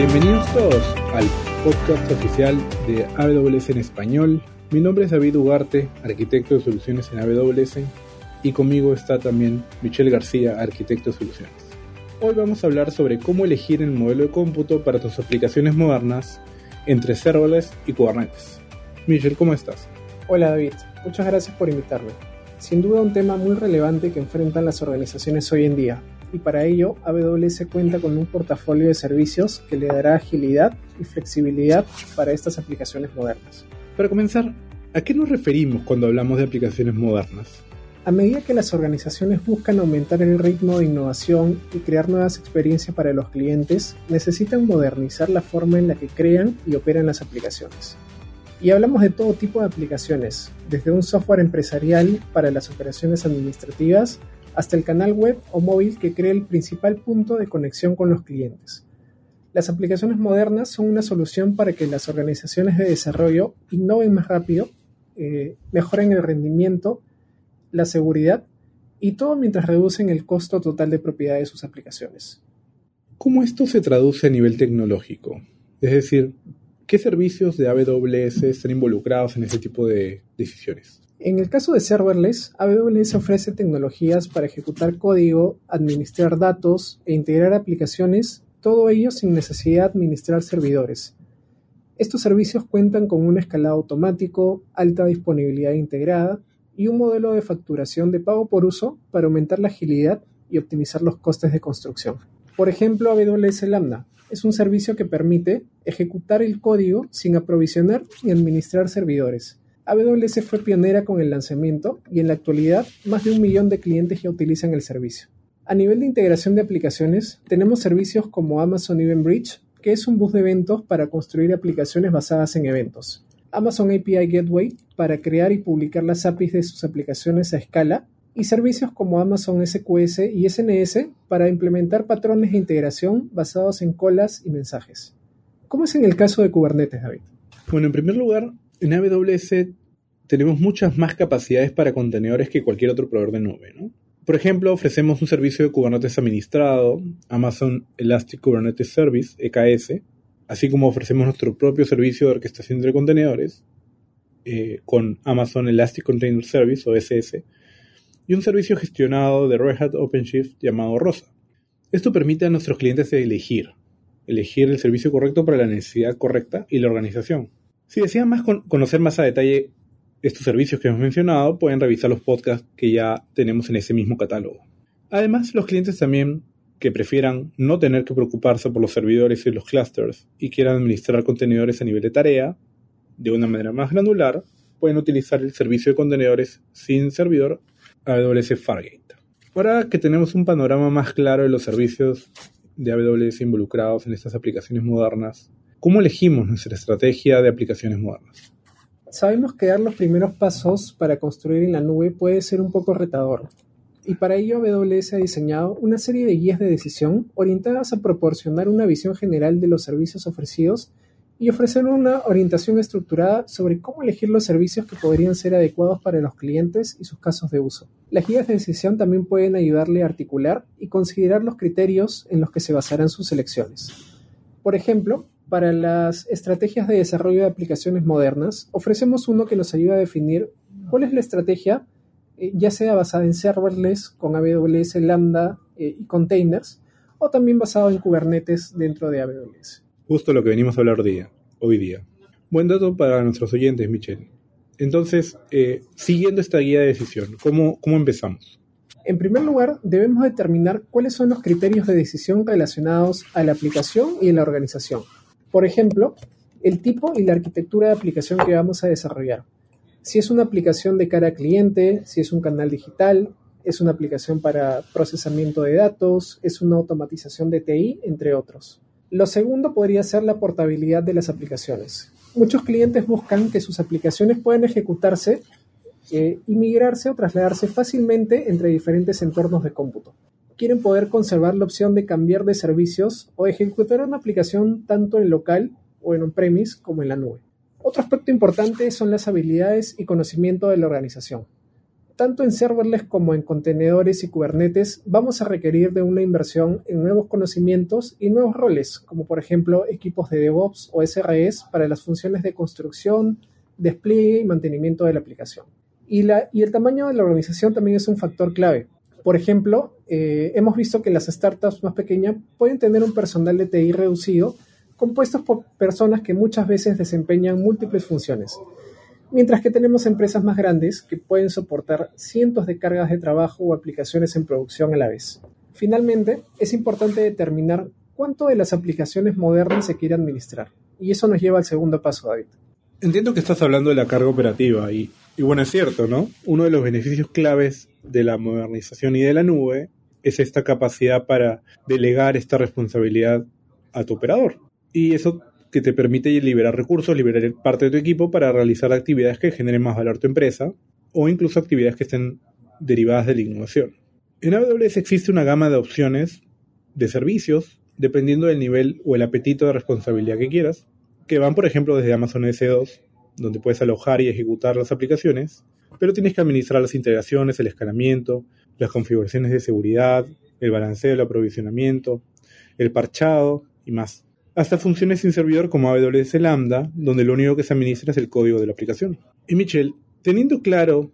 Bienvenidos todos al podcast oficial de AWS en español. Mi nombre es David Ugarte, arquitecto de soluciones en AWS, y conmigo está también Michelle García, arquitecto de soluciones. Hoy vamos a hablar sobre cómo elegir el modelo de cómputo para tus aplicaciones modernas entre serverless y Kubernetes. Michelle, ¿cómo estás? Hola David, muchas gracias por invitarme. Sin duda un tema muy relevante que enfrentan las organizaciones hoy en día, y para ello AWS cuenta con un portafolio de servicios que le dará agilidad y flexibilidad para estas aplicaciones modernas. Para comenzar, ¿a qué nos referimos cuando hablamos de aplicaciones modernas? A medida que las organizaciones buscan aumentar el ritmo de innovación y crear nuevas experiencias para los clientes, necesitan modernizar la forma en la que crean y operan las aplicaciones. Y hablamos de todo tipo de aplicaciones, desde un software empresarial para las operaciones administrativas hasta el canal web o móvil que crea el principal punto de conexión con los clientes. Las aplicaciones modernas son una solución para que las organizaciones de desarrollo innoven más rápido, eh, mejoren el rendimiento, la seguridad y todo mientras reducen el costo total de propiedad de sus aplicaciones. ¿Cómo esto se traduce a nivel tecnológico? Es decir, ¿qué servicios de AWS están involucrados en ese tipo de decisiones? En el caso de serverless, AWS ofrece tecnologías para ejecutar código, administrar datos e integrar aplicaciones, todo ello sin necesidad de administrar servidores. Estos servicios cuentan con un escalado automático, alta disponibilidad integrada y un modelo de facturación de pago por uso para aumentar la agilidad y optimizar los costes de construcción. Por ejemplo, AWS Lambda es un servicio que permite ejecutar el código sin aprovisionar ni administrar servidores AWS fue pionera con el lanzamiento y en la actualidad más de un millón de clientes ya utilizan el servicio. A nivel de integración de aplicaciones, tenemos servicios como Amazon Event Bridge, que es un bus de eventos para construir aplicaciones basadas en eventos. Amazon API Gateway para crear y publicar las APIs de sus aplicaciones a escala y servicios como Amazon SQS y SNS para implementar patrones de integración basados en colas y mensajes. ¿Cómo es en el caso de Kubernetes, David? Bueno, en primer lugar, en AWS tenemos muchas más capacidades para contenedores que cualquier otro proveedor de nube. ¿no? Por ejemplo, ofrecemos un servicio de Kubernetes administrado, Amazon Elastic Kubernetes Service, EKS, así como ofrecemos nuestro propio servicio de orquestación de contenedores eh, con Amazon Elastic Container Service o SS y un servicio gestionado de Red Hat OpenShift llamado ROSA. Esto permite a nuestros clientes elegir, elegir el servicio correcto para la necesidad correcta y la organización. Si desean más conocer más a detalle estos servicios que hemos mencionado, pueden revisar los podcasts que ya tenemos en ese mismo catálogo. Además, los clientes también que prefieran no tener que preocuparse por los servidores y los clusters y quieran administrar contenedores a nivel de tarea de una manera más granular, pueden utilizar el servicio de contenedores sin servidor AWS Fargate. Ahora que tenemos un panorama más claro de los servicios de AWS involucrados en estas aplicaciones modernas, ¿cómo elegimos nuestra estrategia de aplicaciones modernas? Sabemos que dar los primeros pasos para construir en la nube puede ser un poco retador, y para ello AWS ha diseñado una serie de guías de decisión orientadas a proporcionar una visión general de los servicios ofrecidos y ofrecer una orientación estructurada sobre cómo elegir los servicios que podrían ser adecuados para los clientes y sus casos de uso. Las guías de decisión también pueden ayudarle a articular y considerar los criterios en los que se basarán sus elecciones. Por ejemplo, para las estrategias de desarrollo de aplicaciones modernas, ofrecemos uno que nos ayuda a definir cuál es la estrategia, eh, ya sea basada en serverless con AWS Lambda eh, y containers, o también basado en Kubernetes dentro de AWS. Justo lo que venimos a hablar día, hoy día. Buen dato para nuestros oyentes, Michelle. Entonces, eh, siguiendo esta guía de decisión, ¿cómo, ¿cómo empezamos? En primer lugar, debemos determinar cuáles son los criterios de decisión relacionados a la aplicación y a la organización. Por ejemplo, el tipo y la arquitectura de aplicación que vamos a desarrollar. Si es una aplicación de cara a cliente, si es un canal digital, es una aplicación para procesamiento de datos, es una automatización de TI, entre otros. Lo segundo podría ser la portabilidad de las aplicaciones. Muchos clientes buscan que sus aplicaciones puedan ejecutarse eh, y migrarse o trasladarse fácilmente entre diferentes entornos de cómputo quieren poder conservar la opción de cambiar de servicios o ejecutar una aplicación tanto en local o en on-premise como en la nube. Otro aspecto importante son las habilidades y conocimiento de la organización. tanto en serverless como en contenedores y Kubernetes, vamos a requerir de una inversión en nuevos conocimientos y nuevos roles, como por ejemplo equipos de DevOps o SREs para las funciones de construcción, despliegue y mantenimiento de la aplicación. Y, y el tamaño de la organización también es un factor clave. Por ejemplo, eh, hemos visto que las startups más pequeñas pueden tener un personal de TI reducido, compuestos por personas que muchas veces desempeñan múltiples funciones mientras que tenemos empresas más grandes que pueden soportar cientos de cargas de trabajo o aplicaciones en producción a la vez. Finalmente, es importante determinar cuánto de las aplicaciones modernas se quiere administrar, y eso nos lleva al segundo paso, David. Entiendo que estás hablando de la carga operativa, y, y bueno, es cierto, ¿no? Uno de los beneficios claves de la modernización y de la nube es esta capacidad para delegar esta responsabilidad a tu operador. Y eso que te permite liberar recursos, liberar parte de tu equipo para realizar actividades que generen más valor a tu empresa o incluso actividades que estén derivadas de la innovación. En AWS existe una gama de opciones de servicios dependiendo del nivel o el apetito de responsabilidad que quieras, que van por ejemplo desde Amazon S2, donde puedes alojar y ejecutar las aplicaciones, pero tienes que administrar las integraciones, el escalamiento, las configuraciones de seguridad, el balanceo, el aprovisionamiento, el parchado y más hasta funciones sin servidor como AWS Lambda, donde lo único que se administra es el código de la aplicación. Y Michelle, teniendo claro,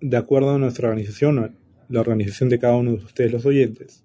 de acuerdo a nuestra organización, la organización de cada uno de ustedes los oyentes,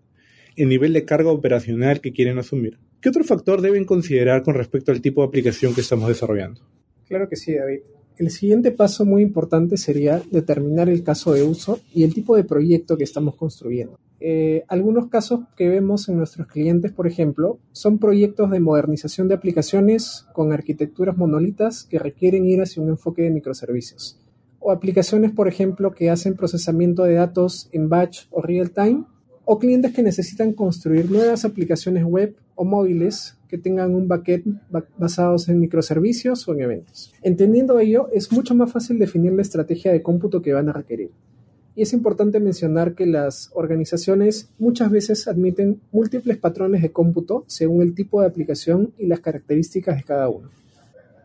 el nivel de carga operacional que quieren asumir, ¿qué otro factor deben considerar con respecto al tipo de aplicación que estamos desarrollando? Claro que sí, David. El siguiente paso muy importante sería determinar el caso de uso y el tipo de proyecto que estamos construyendo. Eh, algunos casos que vemos en nuestros clientes, por ejemplo, son proyectos de modernización de aplicaciones con arquitecturas monolitas que requieren ir hacia un enfoque de microservicios. O aplicaciones, por ejemplo, que hacen procesamiento de datos en batch o real time. O clientes que necesitan construir nuevas aplicaciones web o móviles que tengan un backend basados en microservicios o en eventos. Entendiendo ello, es mucho más fácil definir la estrategia de cómputo que van a requerir. Y es importante mencionar que las organizaciones muchas veces admiten múltiples patrones de cómputo según el tipo de aplicación y las características de cada uno.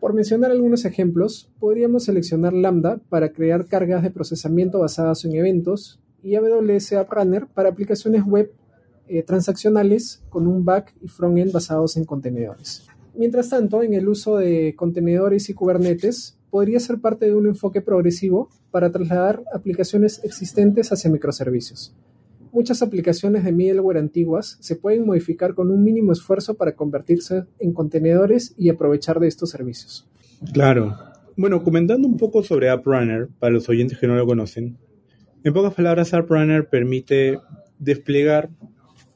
Por mencionar algunos ejemplos, podríamos seleccionar Lambda para crear cargas de procesamiento basadas en eventos y AWS App Runner para aplicaciones web eh, transaccionales con un back y frontend basados en contenedores. Mientras tanto, en el uso de contenedores y Kubernetes, podría ser parte de un enfoque progresivo para trasladar aplicaciones existentes hacia microservicios. Muchas aplicaciones de middleware antiguas se pueden modificar con un mínimo esfuerzo para convertirse en contenedores y aprovechar de estos servicios. Claro. Bueno, comentando un poco sobre AppRunner, para los oyentes que no lo conocen, en pocas palabras, AppRunner permite desplegar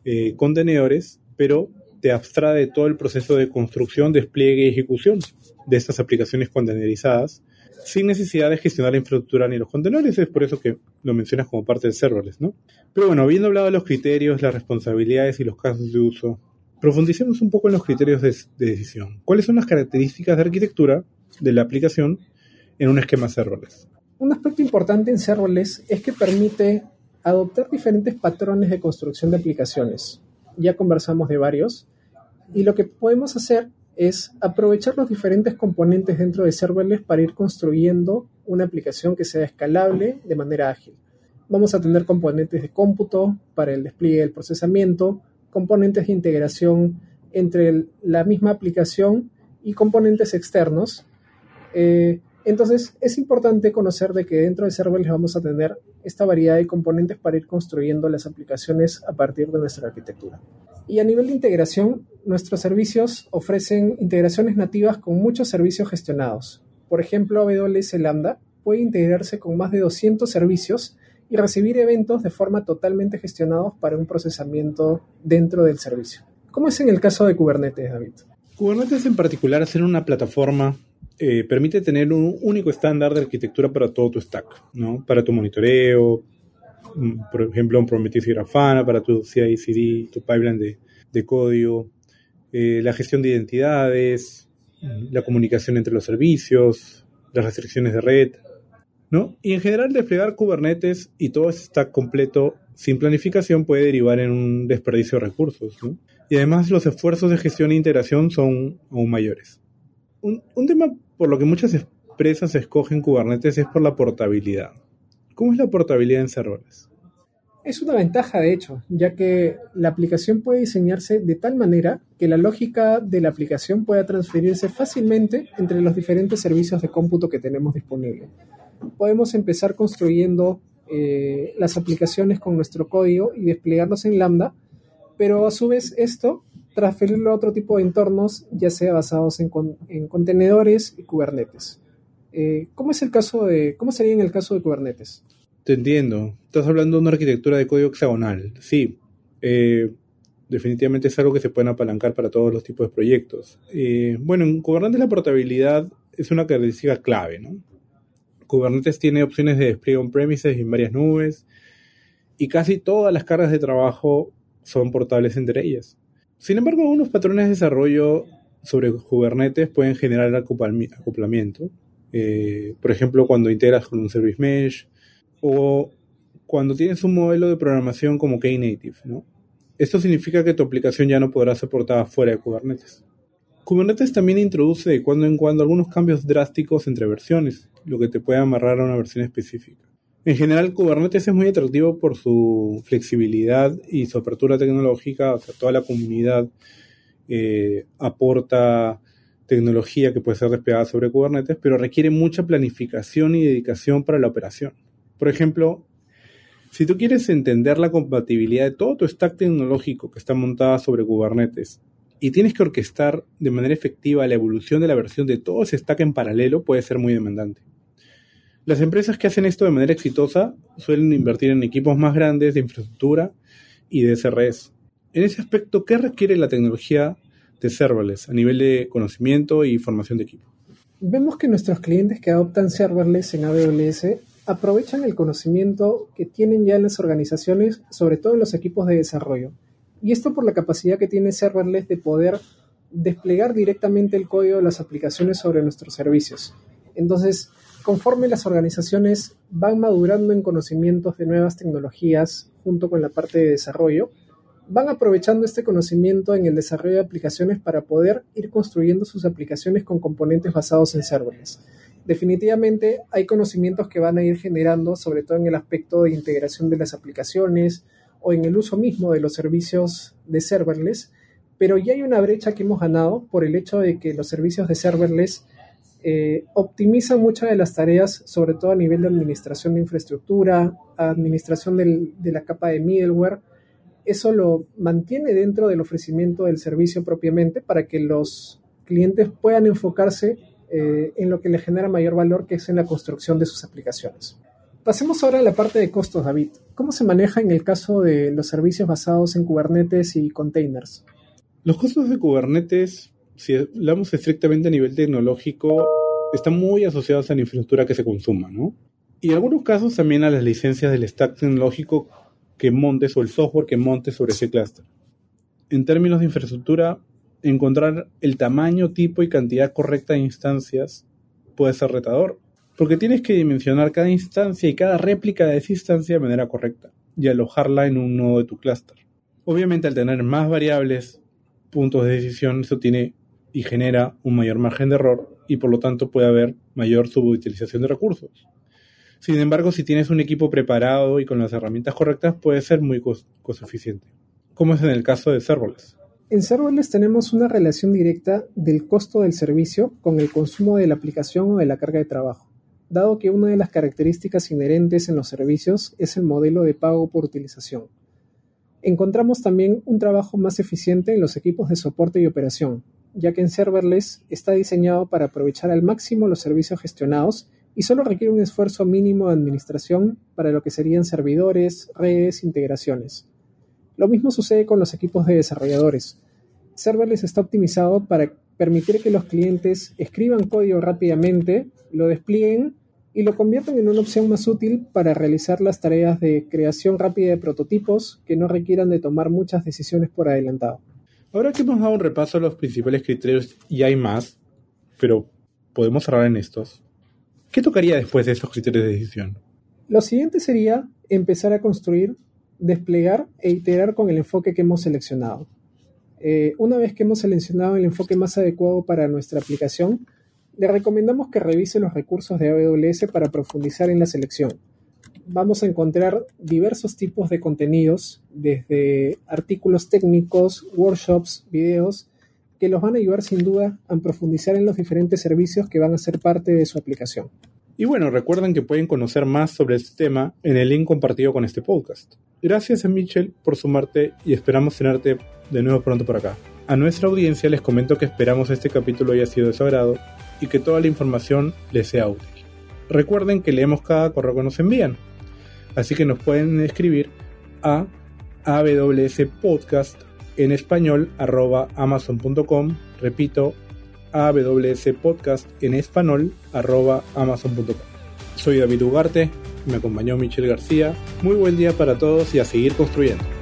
eh, contenedores, pero te abstrae todo el proceso de construcción, despliegue y ejecución de estas aplicaciones contenerizadas sin necesidad de gestionar la infraestructura ni los contenedores. Es por eso que lo mencionas como parte del serverless, ¿no? Pero bueno, habiendo hablado de los criterios, las responsabilidades y los casos de uso, profundicemos un poco en los criterios de, de decisión. ¿Cuáles son las características de arquitectura de la aplicación en un esquema serverless? Un aspecto importante en serverless es que permite adoptar diferentes patrones de construcción de aplicaciones. Ya conversamos de varios. Y lo que podemos hacer es aprovechar los diferentes componentes dentro de serverless para ir construyendo una aplicación que sea escalable de manera ágil. Vamos a tener componentes de cómputo para el despliegue del procesamiento, componentes de integración entre la misma aplicación y componentes externos. Eh, entonces es importante conocer de que dentro de serverless vamos a tener esta variedad de componentes para ir construyendo las aplicaciones a partir de nuestra arquitectura. Y a nivel de integración, nuestros servicios ofrecen integraciones nativas con muchos servicios gestionados. Por ejemplo, AWS Lambda puede integrarse con más de 200 servicios y recibir eventos de forma totalmente gestionados para un procesamiento dentro del servicio. ¿Cómo es en el caso de Kubernetes, David? Kubernetes en particular, hacer una plataforma eh, permite tener un único estándar de arquitectura para todo tu stack, ¿no? Para tu monitoreo, mm, por ejemplo, un Prometheus y Grafana para tu CI/CD, tu pipeline de, código, eh, la gestión de identidades, la comunicación entre los servicios, las restricciones de red, ¿no? Y en general desplegar Kubernetes y todo este stack completo sin planificación puede derivar en un desperdicio de recursos, ¿no? Y además los esfuerzos de gestión e integración son aún mayores. Un, tema por lo que muchas empresas escogen Kubernetes es por la portabilidad. ¿Cómo es la portabilidad en serverless? Es una ventaja, de hecho, ya que la aplicación puede diseñarse de tal manera que la lógica de la aplicación pueda transferirse fácilmente entre los diferentes servicios de cómputo que tenemos disponibles. Podemos empezar construyendo eh, las aplicaciones con nuestro código y desplegarlos en Lambda, pero a su vez esto transferirlo a otro tipo de entornos, ya sea basados en, contenedores y Kubernetes. Eh, ¿Cómo es el caso de, cómo sería en el caso de Kubernetes? Te entiendo. Estás hablando de una arquitectura de código hexagonal. Sí, eh, definitivamente es algo que se puede apalancar para todos los tipos de proyectos. Eh, bueno, en Kubernetes la portabilidad es una característica clave, ¿no? Kubernetes tiene opciones de despliegue on-premises en varias nubes y casi todas las cargas de trabajo son portables entre ellas. Sin embargo, algunos patrones de desarrollo sobre Kubernetes pueden generar acoplamiento. Eh, por ejemplo, cuando integras con un Service Mesh o cuando tienes un modelo de programación como Knative, ¿no? Esto significa que tu aplicación ya no podrá ser portada fuera de Kubernetes. Kubernetes también introduce de cuando en cuando algunos cambios drásticos entre versiones, lo que te puede amarrar a una versión específica. En general, Kubernetes es muy atractivo por su flexibilidad y su apertura tecnológica, o sea, toda la comunidad eh, aporta tecnología que puede ser desplegada sobre Kubernetes, pero requiere mucha planificación y dedicación para la operación. Por ejemplo, si tú quieres entender la compatibilidad de todo tu stack tecnológico que está montada sobre Kubernetes y tienes que orquestar de manera efectiva la evolución de la versión de todo ese stack en paralelo, puede ser muy demandante. Las empresas que hacen esto de manera exitosa suelen invertir en equipos más grandes de infraestructura y de SRS. En ese aspecto, ¿qué requiere la tecnología de serverless a nivel de conocimiento y formación de equipo? Vemos que nuestros clientes que adoptan serverless en AWS aprovechan el conocimiento que tienen ya en las organizaciones, sobre todo en los equipos de desarrollo. Y esto por la capacidad que tiene serverless de poder desplegar directamente el código de las aplicaciones sobre nuestros servicios. Entonces, conforme las organizaciones van madurando en conocimientos de nuevas tecnologías junto con la parte de desarrollo, van aprovechando este conocimiento en el desarrollo de aplicaciones para poder ir construyendo sus aplicaciones con componentes basados en serverless. Definitivamente hay conocimientos que van a ir generando, sobre todo en el aspecto de integración de las aplicaciones o en el uso mismo de los servicios de serverless, pero ya hay una brecha que hemos ganado por el hecho de que los servicios de serverless eh, optimizan muchas de las tareas, sobre todo a nivel de administración de infraestructura, administración de la capa de middleware, eso lo mantiene dentro del ofrecimiento del servicio propiamente para que los clientes puedan enfocarse eh, en lo que le genera mayor valor, que es en la construcción de sus aplicaciones. Pasemos ahora a la parte de costos, David. ¿Cómo se maneja en el caso de los servicios basados en Kubernetes y containers? Los costos de Kubernetes, si hablamos estrictamente a nivel tecnológico, están muy asociados a la infraestructura que se consuma, ¿no? Y en algunos casos también a las licencias del stack tecnológico que montes o el software que montes sobre ese clúster. En términos de infraestructura, encontrar el tamaño, tipo y cantidad correcta de instancias puede ser retador, porque tienes que dimensionar cada instancia y cada réplica de esa instancia de manera correcta y alojarla en un nodo de tu clúster. Obviamente al tener más variables, puntos de decisión, eso tiene y genera un mayor margen de error y por lo tanto puede haber mayor subutilización de recursos. Sin embargo, si tienes un equipo preparado y con las herramientas correctas, puede ser muy costo eficiente, como es en el caso de serverless. En serverless tenemos una relación directa del costo del servicio con el consumo de la aplicación o de la carga de trabajo, dado que una de las características inherentes en los servicios es el modelo de pago por utilización. Encontramos también un trabajo más eficiente en los equipos de soporte y operación, ya que en serverless está diseñado para aprovechar al máximo los servicios gestionados y solo requiere un esfuerzo mínimo de administración para lo que serían servidores, redes, integraciones. Lo mismo sucede con los equipos de desarrolladores. Serverless está optimizado para permitir que los clientes escriban código rápidamente, lo desplieguen y lo conviertan en una opción más útil para realizar las tareas de creación rápida de prototipos que no requieran de tomar muchas decisiones por adelantado. Ahora que hemos dado un repaso a los principales criterios y hay más, pero podemos cerrar en estos. ¿Qué tocaría después de estos criterios de decisión? Lo siguiente sería empezar a construir, desplegar e iterar con el enfoque que hemos seleccionado. Eh, una vez que hemos seleccionado el enfoque más adecuado para nuestra aplicación, le recomendamos que revise los recursos de AWS para profundizar en la selección. Vamos a encontrar diversos tipos de contenidos, desde artículos técnicos, workshops, videos, que los van a ayudar sin duda a profundizar en los diferentes servicios que van a ser parte de su aplicación. Y bueno, recuerden que pueden conocer más sobre este tema en el link compartido con este podcast. Gracias a Mitchell por sumarte y esperamos tenerte de nuevo pronto por acá. A nuestra audiencia les comento que esperamos este capítulo haya sido de su agrado y que toda la información les sea útil. Recuerden que leemos cada correo que nos envían, así que nos pueden escribir a awspodcast en español arroba amazon.com, repito, awspodcast en español amazon.com. Soy David Ugarte, me acompañó Michelle García. Muy buen día para todos y a seguir construyendo.